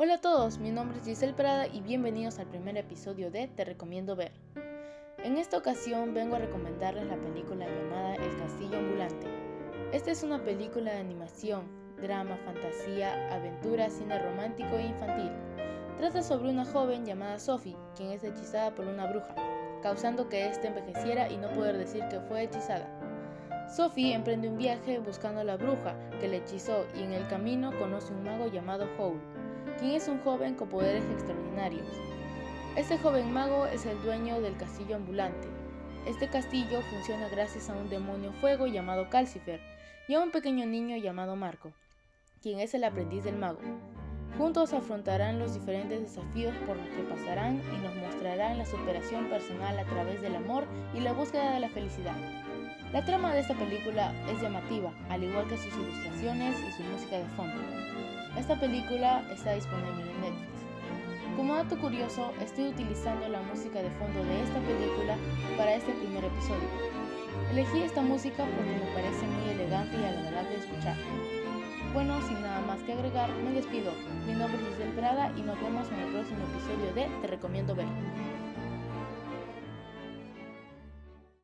Hola a todos, mi nombre es Giselle Prada y bienvenidos al primer episodio de Te Recomiendo Ver. En esta ocasión vengo a recomendarles la película llamada El Castillo Ambulante. Esta es una película de animación, drama, fantasía, aventura, cine romántico e infantil. Trata sobre una joven llamada Sophie, quien es hechizada por una bruja, causando que ésta envejeciera y no poder decir que fue hechizada. Sophie emprende un viaje buscando a la bruja que le hechizó y en el camino conoce un mago llamado Howl, quien es un joven con poderes extraordinarios. Este joven mago es el dueño del castillo ambulante. Este castillo funciona gracias a un demonio fuego llamado Calcifer y a un pequeño niño llamado Marco, quien es el aprendiz del mago. Juntos afrontarán los diferentes desafíos por los que pasarán y nos mostrarán la superación personal a través del amor y la búsqueda de la felicidad. La trama de esta película es llamativa, al igual que sus ilustraciones y su música de fondo. Esta película está disponible en Netflix. Como dato curioso, estoy utilizando la música de fondo de esta película para este primer episodio. Elegí esta música porque me parece muy elegante y agradable escuchar. Bueno, sin nada más que agregar, me despido. Mi nombre es Giselle Prada y nos vemos en el próximo episodio de Te Recomiendo Ver.